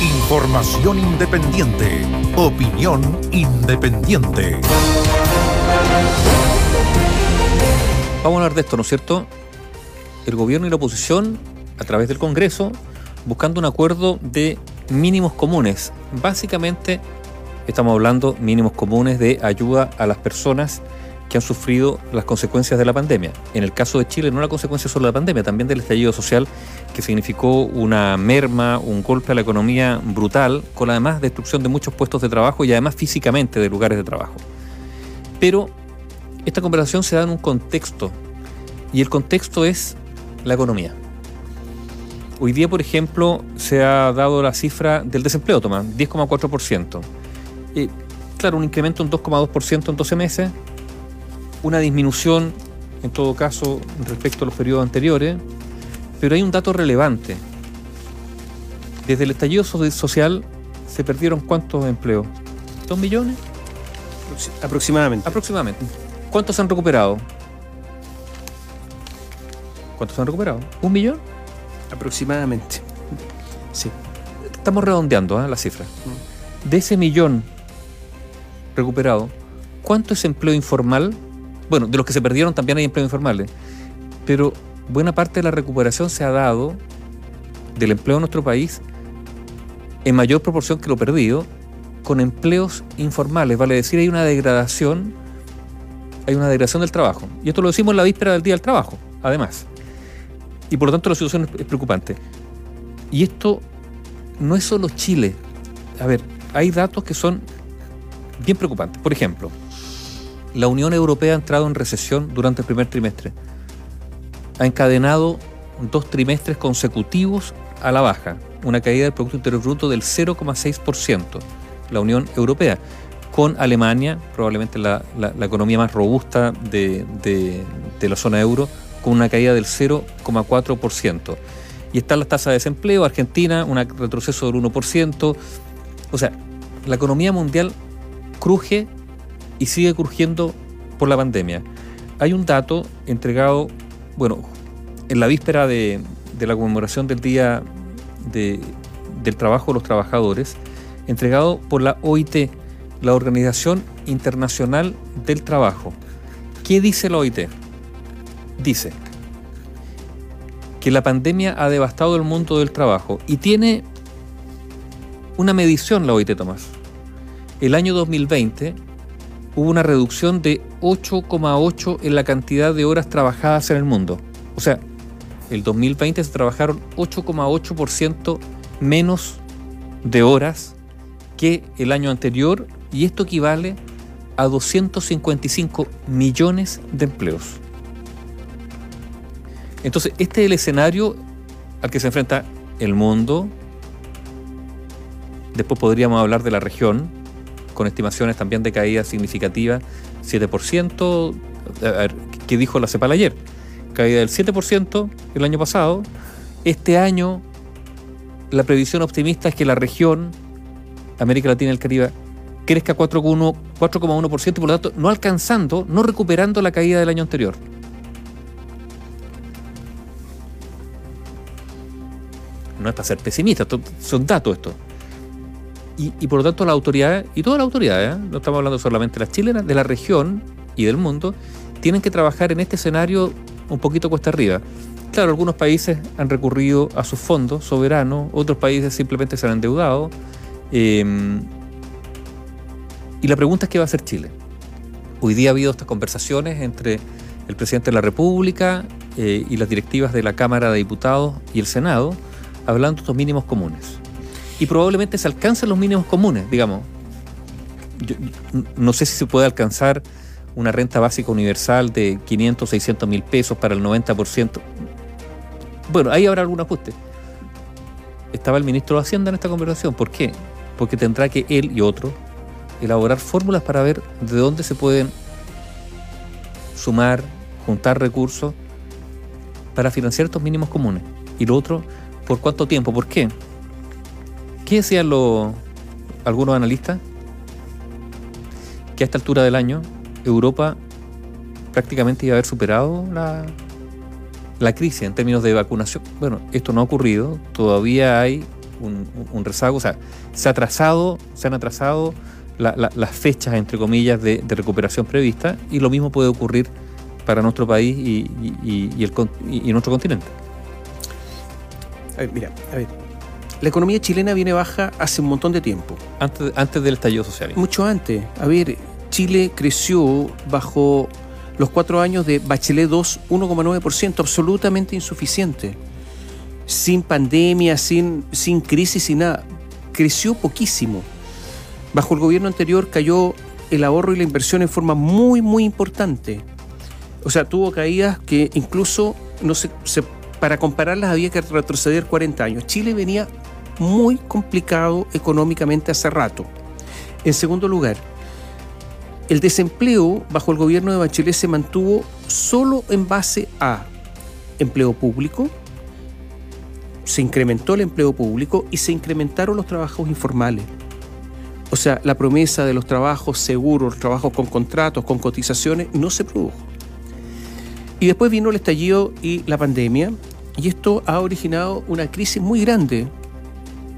Información independiente. Opinión independiente. Vamos a hablar de esto, ¿no es cierto? El gobierno y la oposición, a través del Congreso, buscando un acuerdo de mínimos comunes. Básicamente, estamos hablando mínimos comunes de ayuda a las personas que han sufrido las consecuencias de la pandemia. En el caso de Chile, no la consecuencia solo de la pandemia, también del estallido social que significó una merma, un golpe a la economía brutal, con además destrucción de muchos puestos de trabajo y además físicamente de lugares de trabajo. Pero esta conversación se da en un contexto, y el contexto es la economía. Hoy día, por ejemplo, se ha dado la cifra del desempleo, toma, 10,4%. Eh, claro, un incremento en 2,2% en 12 meses, una disminución, en todo caso, respecto a los periodos anteriores, pero hay un dato relevante. Desde el estallido social se perdieron cuántos empleos? ¿Dos millones? Aproximadamente. Aproximadamente. ¿Cuántos se han recuperado? ¿Cuántos se han recuperado? ¿Un millón? Aproximadamente. Sí. Estamos redondeando ¿eh? la cifra. De ese millón recuperado, ¿cuánto es empleo informal? Bueno, de los que se perdieron también hay empleo informal, pero buena parte de la recuperación se ha dado del empleo en nuestro país en mayor proporción que lo perdido con empleos informales. Vale decir, hay una degradación, hay una degradación del trabajo. Y esto lo decimos en la víspera del Día del Trabajo, además. Y por lo tanto la situación es preocupante. Y esto no es solo Chile. A ver, hay datos que son bien preocupantes. Por ejemplo, la Unión Europea ha entrado en recesión durante el primer trimestre. Ha encadenado dos trimestres consecutivos a la baja, una caída del Producto Bruto del 0,6%, la Unión Europea, con Alemania, probablemente la, economía más robusta de, de la zona euro, con una caída del 0,4%. Y están las tasas de desempleo, Argentina, un retroceso del 1%. O sea, la economía mundial cruje y sigue crujiendo por la pandemia. Hay un dato entregado, bueno, en la víspera de, la conmemoración del Día del Trabajo de los Trabajadores, entregado por la OIT, la Organización Internacional del Trabajo. ¿Qué dice la OIT? Dice que la pandemia ha devastado el mundo del trabajo y tiene una medición la OIT, Tomás. El año 2020 hubo una reducción de 8,8 en la cantidad de horas trabajadas en el mundo. O sea, el 2020 se trabajaron 8,8% menos de horas que el año anterior y esto equivale a 255 millones de empleos. Entonces, este es el escenario al que se enfrenta el mundo. Después podríamos hablar de la región, con estimaciones también de caída significativa, 7%, ¿qué dijo la CEPAL ayer? Caída del 7% el año pasado. Este año la previsión optimista es que la región, América Latina y el Caribe, crezca 4,1% y por lo tanto no alcanzando, no recuperando la caída del año anterior. No es para ser pesimista, son datos estos y, por lo tanto la autoridad, y todas las autoridades, ¿eh? no estamos hablando solamente de las chilenas, de la región y del mundo, tienen que trabajar en este escenario un poquito cuesta arriba. Claro, algunos países han recurrido a sus fondos soberanos, otros países simplemente se han endeudado. Em, y la pregunta es qué va a hacer Chile. Hoy día ha habido estas conversaciones entre el presidente de la República eh, y las directivas de la Cámara de Diputados y el Senado, hablando de estos mínimos comunes y probablemente se alcancen los mínimos comunes, digamos. no sé si se puede alcanzar una renta básica universal de 500, 600 mil pesos para el 90%. Bueno, ahí habrá algún ajuste. Estaba el ministro de Hacienda en esta conversación. ¿Por qué? Porque tendrá que él y otros elaborar fórmulas para ver de dónde se pueden sumar, juntar recursos para financiar estos mínimos comunes. Y lo otro, ¿por cuánto tiempo? ¿Por qué? ¿Qué decían algunos analistas? Que a esta altura del año Europa prácticamente iba a haber superado la, la crisis en términos de vacunación. Bueno, esto no ha ocurrido, todavía hay un, rezago, o sea, se, ha atrasado, se han atrasado la- la- las fechas, entre comillas, de, recuperación prevista y lo mismo puede ocurrir para nuestro país y nuestro continente. A ver, mira, a ver. La economía chilena viene baja hace un montón de tiempo. Antes, antes del estallido social. Mucho antes. A ver, Chile creció bajo los cuatro años de Bachelet 2, 1,9%, absolutamente insuficiente. Sin pandemia, sin, sin crisis, sin nada. Creció poquísimo. Bajo el gobierno anterior cayó el ahorro y la inversión en forma muy, muy importante. O sea, tuvo caídas que incluso, no se- para compararlas había que retroceder 40 años. Chile venía muy complicado económicamente hace rato. En segundo lugar, el desempleo bajo el gobierno de Bachelet se mantuvo solo en base a empleo público, se incrementó el empleo público y se incrementaron los trabajos informales. O sea, la promesa de los trabajos seguros, trabajos con contratos, con cotizaciones, no se produjo. Y después vino el estallido y la pandemia, y esto ha originado una crisis muy grande.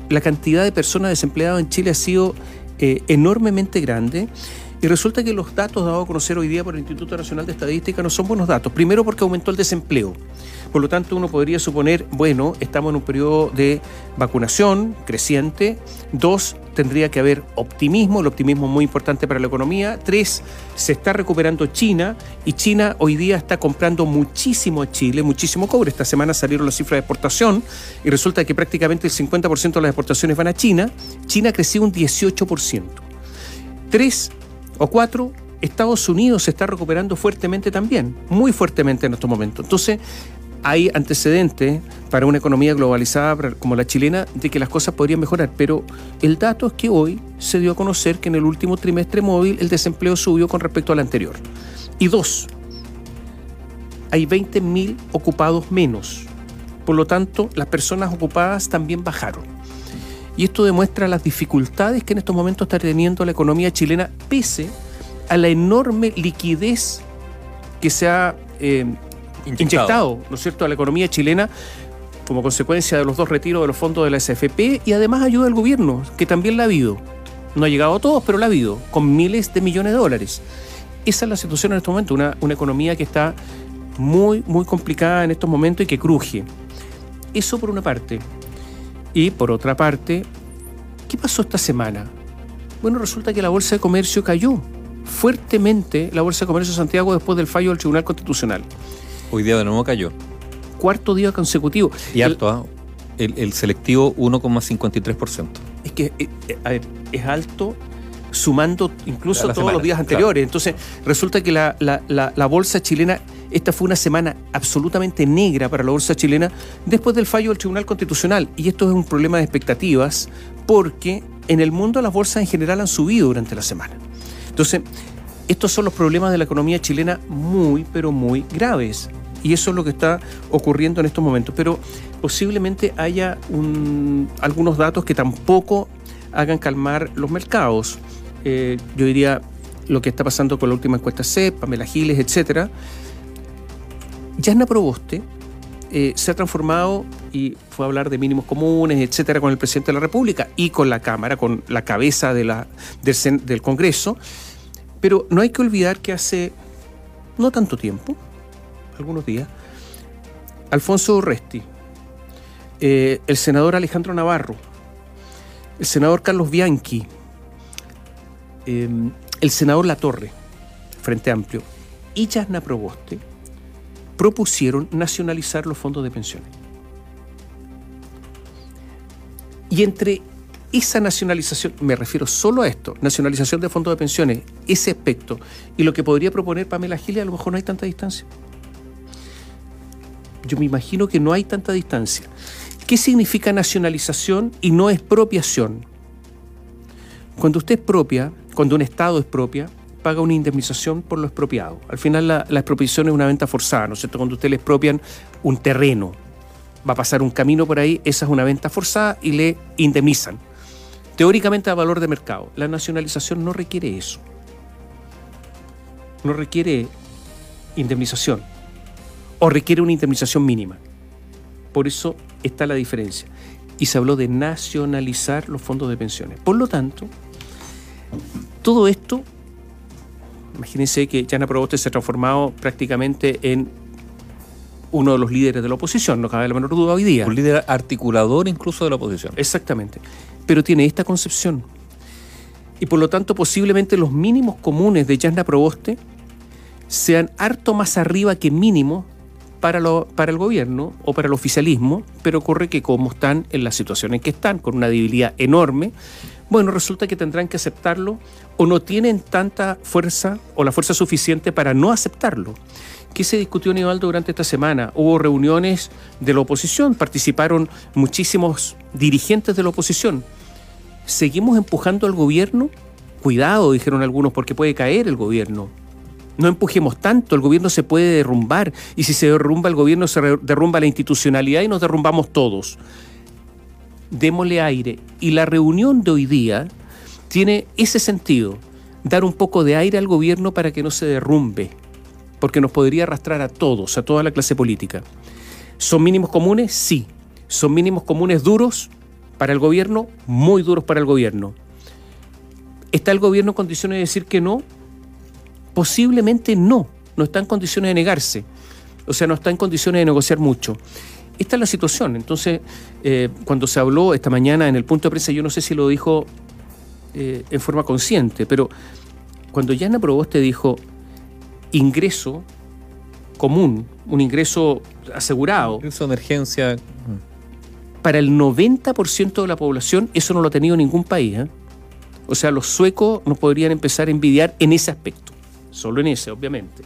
La cantidad de personas desempleadas en Chile ha sido eh, enormemente grande. Y resulta que los datos dados a conocer hoy día por el Instituto Nacional de Estadística no son buenos datos. Primero porque aumentó el desempleo. Por lo tanto, uno podría suponer, bueno, estamos en un periodo de vacunación creciente. Dos, tendría que haber optimismo. El optimismo es muy importante para la economía. Tres, se está recuperando China y China hoy día está comprando muchísimo a Chile, muchísimo cobre. Esta semana salieron las cifras de exportación y resulta que prácticamente el 50% de las exportaciones van a China. China creció un 18%. Tres o cuatro, Estados Unidos se está recuperando fuertemente también, muy fuertemente en estos momentos. Entonces, hay antecedentes para una economía globalizada como la chilena de que las cosas podrían mejorar, pero el dato es que hoy se dio a conocer que en el último trimestre móvil el desempleo subió con respecto al anterior. Y dos, hay 20.000 ocupados menos. Por lo tanto, las personas ocupadas también bajaron. Y esto demuestra las dificultades que en estos momentos está teniendo la economía chilena, pese a la enorme liquidez que se ha eh, inyectado, ¿no es cierto?, a la economía chilena como consecuencia de los dos retiros de los fondos de la SFP y además ayuda del gobierno, que también la ha habido. No ha llegado a todos, pero la ha habido, con miles de millones de dólares. Esa es la situación en este momento, una, una economía que está muy, muy complicada en estos momentos y que cruje. Eso por una parte. Y por otra parte, ¿qué pasó esta semana? Bueno, resulta que la Bolsa de Comercio cayó fuertemente, la Bolsa de Comercio de Santiago, después del fallo del Tribunal Constitucional. Hoy día de nuevo cayó. Cuarto día consecutivo. Y El- alto, ¿ah? el, el selectivo 1,53%. Es que, eh, eh, a ver, es alto sumando incluso todos semana, los días claro. anteriores. Entonces, resulta que la, la- la- la bolsa chilena, esta fue una semana absolutamente negra para la bolsa chilena después del fallo del Tribunal Constitucional. Y esto es un problema de expectativas porque en el mundo las bolsas en general han subido durante la semana. Entonces, estos son los problemas de la economía chilena muy, pero muy graves. Y eso es lo que está ocurriendo en estos momentos. Pero posiblemente haya un- algunos datos que tampoco hagan calmar los mercados. Eh, yo diría lo que está pasando con la última encuesta CEP, Pamela Giles, etcétera. Yasna Proboste eh, se ha transformado y fue a hablar de mínimos comunes, etcétera, con el presidente de la República y con la Cámara, con la cabeza del, Congreso. Pero no hay que olvidar que hace no tanto tiempo, algunos días, Alfonso Urresti, eh, el senador Alejandro Navarro, el senador Carlos Bianchi, eh, el senador Latorre, Frente Amplio, y Yasna Proboste propusieron nacionalizar los fondos de pensiones. Y entre esa nacionalización, me refiero solo a esto, nacionalización de fondos de pensiones, ese aspecto, y lo que podría proponer Pamela Giles, a lo mejor no hay tanta distancia. Yo me imagino que no hay tanta distancia. ¿Qué significa nacionalización y no expropiación? Cuando usted es propia, cuando un Estado es propia, paga una indemnización por lo expropiado. Al final la, la expropiación es una venta forzada, ¿no es cierto? Cuando usted le expropian un terreno, va a pasar un camino por ahí, esa es una venta forzada y le indemnizan. Teóricamente a valor de mercado. La nacionalización no requiere eso. No requiere indemnización. O requiere una indemnización mínima. Por eso está la diferencia. y se habló de nacionalizar los fondos de pensiones. Por lo tanto, todo esto, imagínense que Jana Proboste se ha transformado prácticamente en uno de los líderes de la oposición, no cabe la menor duda hoy día. Un líder articulador incluso de la oposición. Exactamente. Pero tiene esta concepción. Y por lo tanto, posiblemente los mínimos comunes de Yasna Proboste sean harto más arriba que mínimo para, el gobierno o para el oficialismo, pero ocurre que como están en la situación en que están, con una debilidad enorme, bueno, resulta que tendrán que aceptarlo o no tienen tanta fuerza o la fuerza suficiente para no aceptarlo. ¿Qué se discutió, Nivaldo, durante esta semana? Hubo reuniones de la oposición, participaron muchísimos dirigentes de la oposición. ¿Seguimos empujando al gobierno? Cuidado, dijeron algunos, porque puede caer el gobierno. No empujemos tanto, el gobierno se puede derrumbar y si se derrumba el gobierno se derrumba la institucionalidad y nos derrumbamos todos. Démosle aire. Y la reunión de hoy día tiene ese sentido, dar un poco de aire al gobierno para que no se derrumbe, porque nos podría arrastrar a todos, a toda la clase política. ¿Son mínimos comunes? Sí. ¿Son mínimos comunes duros para el gobierno? Muy duros para el gobierno. ¿Está el gobierno en condiciones de decir que no? Posiblemente no, no está en condiciones de negarse, o sea, no está en condiciones de negociar mucho. Esta es la situación. Entonces, eh, cuando se habló esta mañana en el punto de prensa, yo no sé si lo dijo eh, en forma consciente, pero cuando Yana Proboste dijo ingreso común, un ingreso asegurado. Ingreso de emergencia. Para el 90% de la población, eso no lo ha tenido ningún país. ¿eh? O sea, los suecos nos podrían empezar a envidiar en ese aspecto solo en ese, obviamente.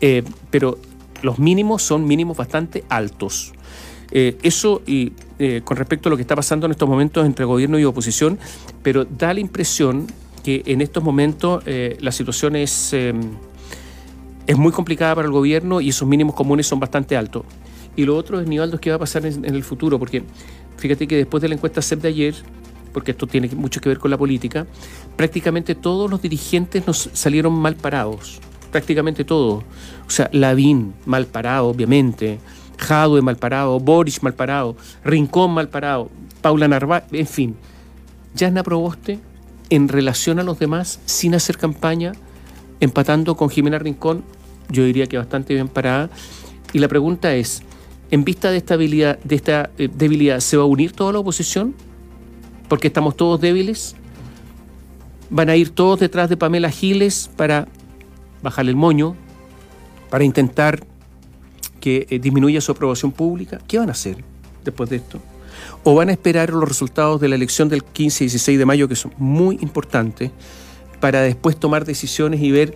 Eh, pero los mínimos son mínimos bastante altos. Eh, eso y eh, con respecto a lo que está pasando en estos momentos entre gobierno y oposición, pero da la impresión que en estos momentos la situación es, es muy complicada para el gobierno y esos mínimos comunes son bastante altos. Y lo otro es, Nivaldo, qué va a pasar en, el futuro, porque fíjate que después de la encuesta CEP de ayer, porque esto tiene mucho que ver con la política, prácticamente todos los dirigentes nos salieron mal parados. Prácticamente todos. O sea, Lavín mal parado, obviamente. Jadwe mal parado, Boris mal parado, Rincón mal parado, Paula Narváez, en fin. Yasna Proboste, en relación a los demás, sin hacer campaña, empatando con Jimena Rincón, yo diría que bastante bien parada. Y la pregunta es, en vista de esta debilidad, de esta eh, debilidad ¿se va a unir toda la oposición? Porque estamos todos débiles. Van a ir todos detrás de Pamela Giles para bajarle el moño, para intentar que eh, disminuya su aprobación pública. ¿Qué van a hacer después de esto? ¿O van a esperar los resultados de la elección del 15 y 16 de mayo, que son muy importantes, para después tomar decisiones y ver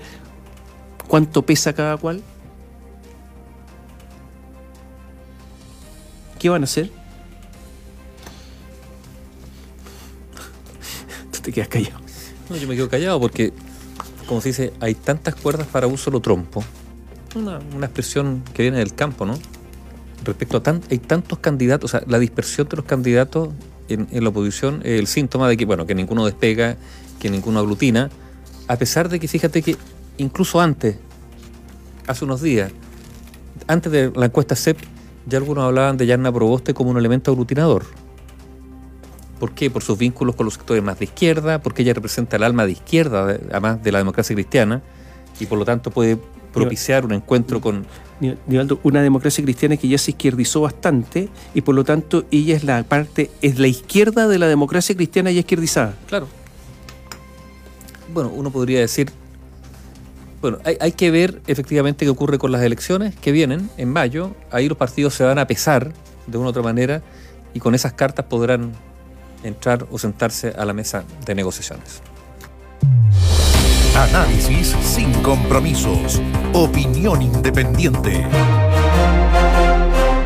cuánto pesa cada cual? ¿Qué van a hacer? Te quedas callado. No, yo me quedo callado porque, como se dice, hay tantas cuerdas para un solo trompo. Una, expresión que viene del campo, ¿no? Respecto a tan, hay tantos candidatos, o sea, la dispersión de los candidatos en, la oposición el síntoma de que, bueno, que ninguno despega, que ninguno aglutina, a pesar de que, fíjate que incluso antes, hace unos días, antes de la encuesta CEP, ya algunos hablaban de Yarna Proboste como un elemento aglutinador. ¿Por qué? Por sus vínculos con los sectores más de izquierda, porque ella representa el alma de izquierda, además de la democracia cristiana, y por lo tanto puede propiciar un encuentro con... una democracia cristiana que ya se izquierdizó bastante y por lo tanto ella es la parte, es la izquierda de la democracia cristiana ya izquierdizada. Claro. Bueno, uno podría decir, bueno, hay, hay, que ver efectivamente qué ocurre con las elecciones que vienen en mayo. Ahí los partidos se van a pesar de una u otra manera y con esas cartas podrán entrar o sentarse a la mesa de negociaciones. Análisis sin compromisos. Opinión independiente.